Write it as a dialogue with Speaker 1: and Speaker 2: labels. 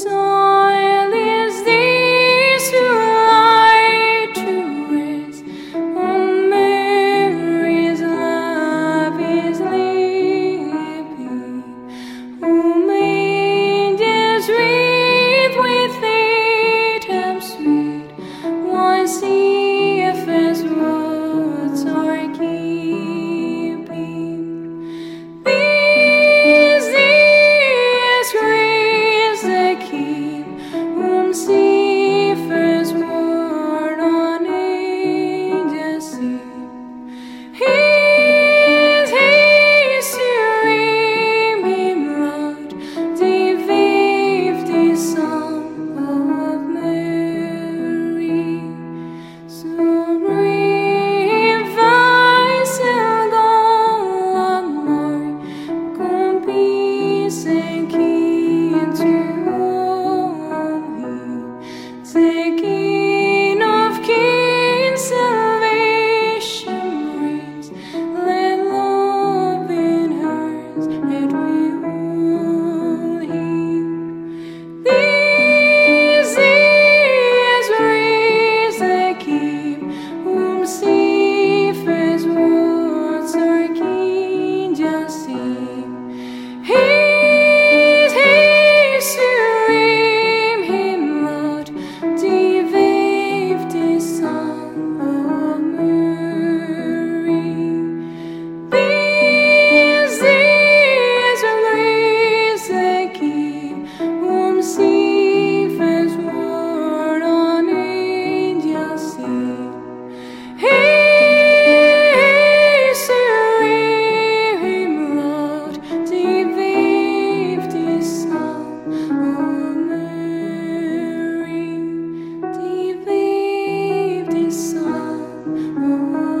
Speaker 1: on. Mm-hmm.